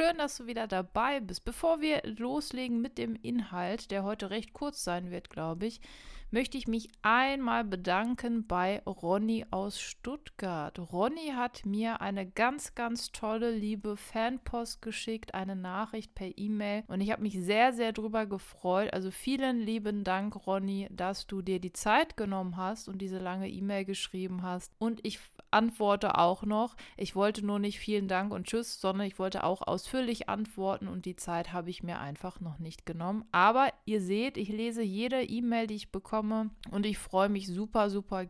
schön, dass du wieder dabei bist. Bevor wir loslegen mit dem Inhalt, der heute recht kurz sein wird, glaube ich, möchte ich mich einmal bedanken bei Ronny aus Stuttgart. Ronny hat mir eine ganz, ganz tolle, liebe Fanpost geschickt, eine Nachricht per E-Mail und ich habe mich sehr, sehr drüber gefreut. Also vielen lieben Dank, Ronny, dass du dir die Zeit genommen hast und diese lange E-Mail geschrieben hast. Und ich antworte auch noch. Ich wollte nur nicht vielen Dank und Tschüss, sondern ich wollte auch ausführlich antworten und die Zeit habe ich mir einfach noch nicht genommen. Aber ihr seht, ich lese jede E-Mail, die ich bekomme und ich freue mich super, super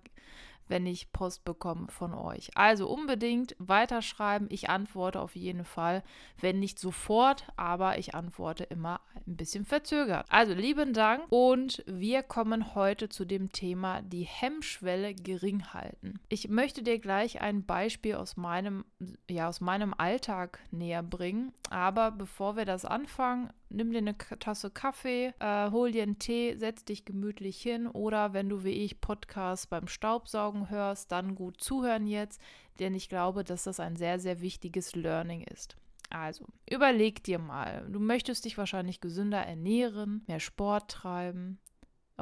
wenn ich Post bekomme von euch. Also unbedingt weiterschreiben. Ich antworte auf jeden Fall, wenn nicht sofort, aber ich antworte immer ein bisschen verzögert. Also lieben Dank und wir kommen heute zu dem Thema die Hemmschwelle gering halten. Ich möchte dir gleich ein Beispiel aus meinem ja aus meinem Alltag näher bringen, aber bevor wir das anfangen, nimm dir eine Tasse Kaffee, äh, hol dir einen Tee, setz dich gemütlich hin oder wenn du wie ich Podcasts beim Staubsaugen hörst, dann gut zuhören jetzt, denn ich glaube, dass das ein sehr, sehr wichtiges Learning ist. Also, überleg dir mal, du möchtest dich wahrscheinlich gesünder ernähren, mehr Sport treiben,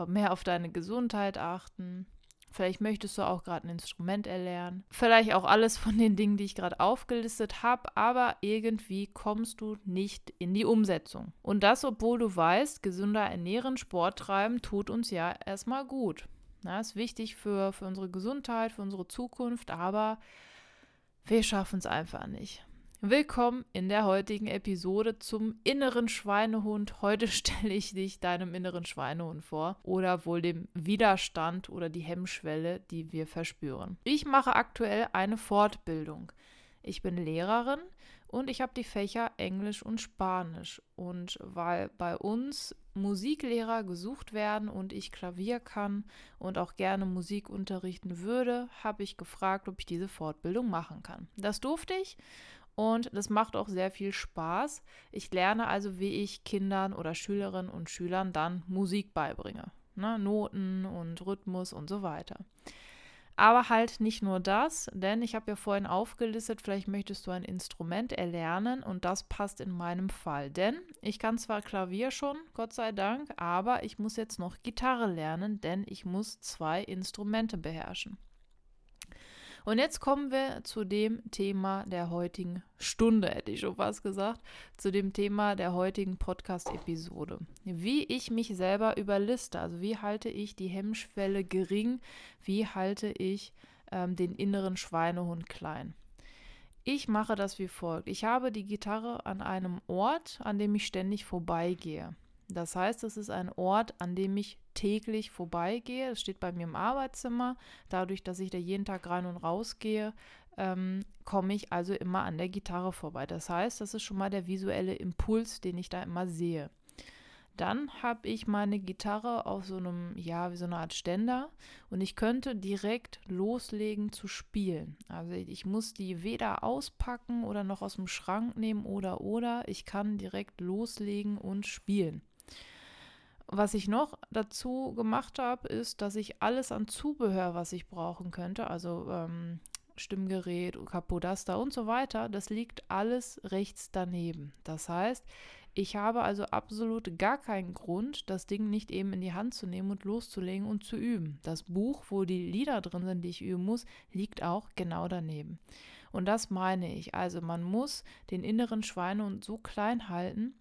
mehr auf deine Gesundheit achten, Vielleicht möchtest du auch gerade ein Instrument erlernen. Vielleicht auch alles von den Dingen, die ich gerade aufgelistet habe, aber irgendwie kommst du nicht in die Umsetzung. Und das, obwohl du weißt, gesünder ernähren, Sport treiben tut uns ja erstmal gut. Na, ist wichtig für, für unsere Gesundheit, für unsere Zukunft, aber wir schaffen es einfach nicht. Willkommen in der heutigen Episode zum inneren Schweinehund. Heute stelle ich dich deinem inneren Schweinehund vor oder wohl dem Widerstand oder die Hemmschwelle, die wir verspüren. Ich mache aktuell eine Fortbildung. Ich bin Lehrerin und ich habe die Fächer Englisch und Spanisch. Und weil bei uns Musiklehrer gesucht werden und ich Klavier kann und auch gerne Musik unterrichten würde, habe ich gefragt, ob ich diese Fortbildung machen kann. Das durfte ich und das macht auch sehr viel Spaß. Ich lerne also, wie ich Kindern oder Schülerinnen und Schülern dann Musik beibringe. Ne? Noten und Rhythmus und so weiter. Aber halt nicht nur das, denn ich habe ja vorhin aufgelistet, vielleicht möchtest du ein Instrument erlernen und das passt in meinem Fall. Denn ich kann zwar Klavier schon, Gott sei Dank, aber ich muss jetzt noch Gitarre lernen, denn ich muss zwei Instrumente beherrschen. Und jetzt kommen wir zu dem Thema der heutigen Stunde, hätte ich schon fast gesagt, zu dem Thema der heutigen Podcast-Episode. Wie ich mich selber überliste, also wie halte ich die Hemmschwelle gering, wie halte ich ähm, den inneren Schweinehund klein. Ich mache das wie folgt. Ich habe die Gitarre an einem Ort, an dem ich ständig vorbeigehe. Das heißt, es ist ein Ort, an dem ich täglich vorbeigehe. Es steht bei mir im Arbeitszimmer. Dadurch, dass ich da jeden Tag rein und raus gehe, ähm, komme ich also immer an der Gitarre vorbei. Das heißt, das ist schon mal der visuelle Impuls, den ich da immer sehe. Dann habe ich meine Gitarre auf so einem, ja, wie so eine Art Ständer und ich könnte direkt loslegen zu spielen. Also ich muss die weder auspacken oder noch aus dem Schrank nehmen oder oder. Ich kann direkt loslegen und spielen. Was ich noch dazu gemacht habe, ist, dass ich alles an Zubehör, was ich brauchen könnte, also ähm, Stimmgerät, Kapodaster und so weiter, das liegt alles rechts daneben. Das heißt, ich habe also absolut gar keinen Grund, das Ding nicht eben in die Hand zu nehmen und loszulegen und zu üben. Das Buch, wo die Lieder drin sind, die ich üben muss, liegt auch genau daneben. Und das meine ich. Also man muss den inneren Schweinehund so klein halten,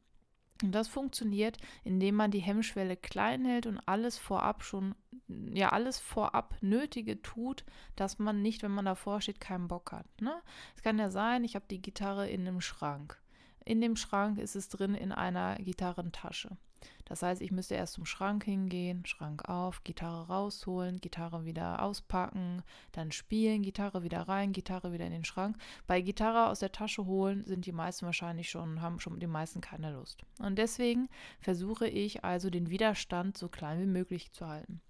und das funktioniert, indem man die Hemmschwelle klein hält und alles vorab schon, ja, alles vorab Nötige tut, dass man nicht, wenn man davor steht, keinen Bock hat. Ne? Es kann ja sein, ich habe die Gitarre in einem Schrank. In dem Schrank ist es drin in einer Gitarrentasche. Das heißt, ich müsste erst zum Schrank hingehen, Schrank auf, Gitarre rausholen, Gitarre wieder auspacken, dann spielen, Gitarre wieder rein, Gitarre wieder in den Schrank. Bei Gitarre aus der Tasche holen sind die meisten wahrscheinlich schon, haben schon die meisten keine Lust. Und deswegen versuche ich also den Widerstand so klein wie möglich zu halten.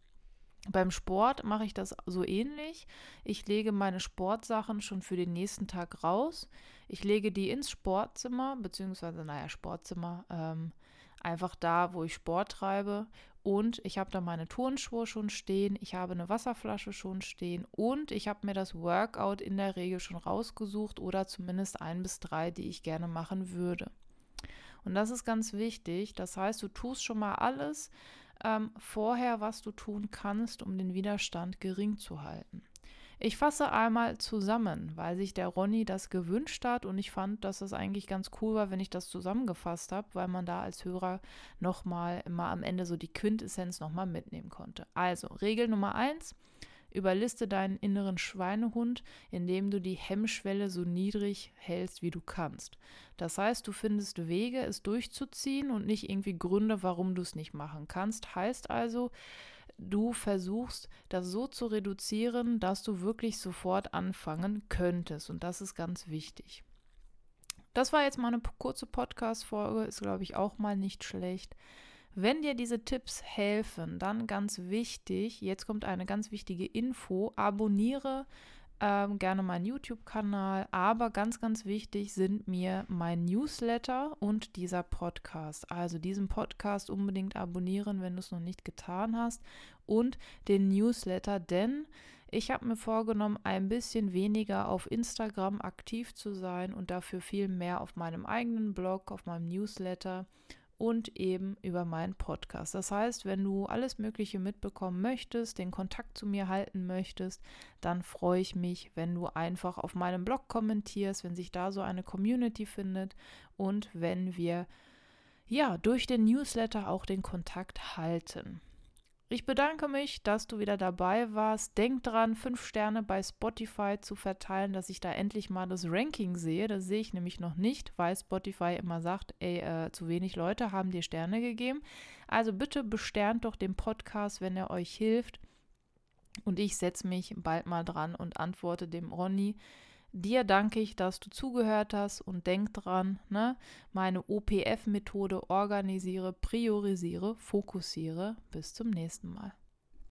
Beim Sport mache ich das so ähnlich. Ich lege meine Sportsachen schon für den nächsten Tag raus. Ich lege die ins Sportzimmer, beziehungsweise, naja, Sportzimmer, ähm, einfach da, wo ich Sport treibe. und ich habe da meine Turnschuhe schon stehen, ich habe eine Wasserflasche schon stehen und ich habe mir das Workout in der Regel schon rausgesucht oder zumindest ein bis drei, die ich gerne machen würde. Und das ist ganz wichtig. Das heißt, du tust schon mal alles ähm, vorher, was du tun kannst, um den Widerstand gering zu halten. Ich fasse einmal zusammen, weil sich der Ronny das gewünscht hat und ich fand, dass es eigentlich ganz cool war, wenn ich das zusammengefasst habe, weil man da als Hörer nochmal immer am Ende so die Quintessenz nochmal mitnehmen konnte. Also, Regel Nummer eins. Überliste deinen inneren Schweinehund, indem du die Hemmschwelle so niedrig hältst, wie du kannst. Das heißt, du findest Wege, es durchzuziehen und nicht irgendwie Gründe, warum du es nicht machen kannst. Heißt also, du versuchst, das so zu reduzieren, dass du wirklich sofort anfangen könntest. Und das ist ganz wichtig. Das war jetzt mal eine kurze Podcast-Folge, ist, glaube ich, auch mal nicht schlecht. Wenn dir diese Tipps helfen, dann ganz wichtig, jetzt kommt eine ganz wichtige Info, abonniere ähm, gerne meinen YouTube-Kanal, aber ganz, ganz wichtig sind mir mein Newsletter und dieser Podcast. Also diesen Podcast unbedingt abonnieren, wenn du es noch nicht getan hast und den Newsletter, denn ich habe mir vorgenommen, ein bisschen weniger auf Instagram aktiv zu sein und dafür viel mehr auf meinem eigenen Blog, auf meinem Newsletter und eben über meinen Podcast. Das heißt, wenn du alles Mögliche mitbekommen möchtest, den Kontakt zu mir halten möchtest, dann freue ich mich, wenn du einfach auf meinem Blog kommentierst, wenn sich da so eine Community findet und wenn wir ja durch den Newsletter auch den Kontakt halten. Ich bedanke mich, dass du wieder dabei warst. Denk dran, fünf Sterne bei Spotify zu verteilen, dass ich da endlich mal das Ranking sehe. Das sehe ich nämlich noch nicht, weil Spotify immer sagt, ey, äh, zu wenig Leute haben dir Sterne gegeben. Also bitte besternt doch den Podcast, wenn er euch hilft. Und ich setze mich bald mal dran und antworte dem Ronny. Dir danke ich, dass du zugehört hast und denk dran, ne? meine OPF-Methode organisiere, priorisiere, fokussiere. Bis zum nächsten Mal.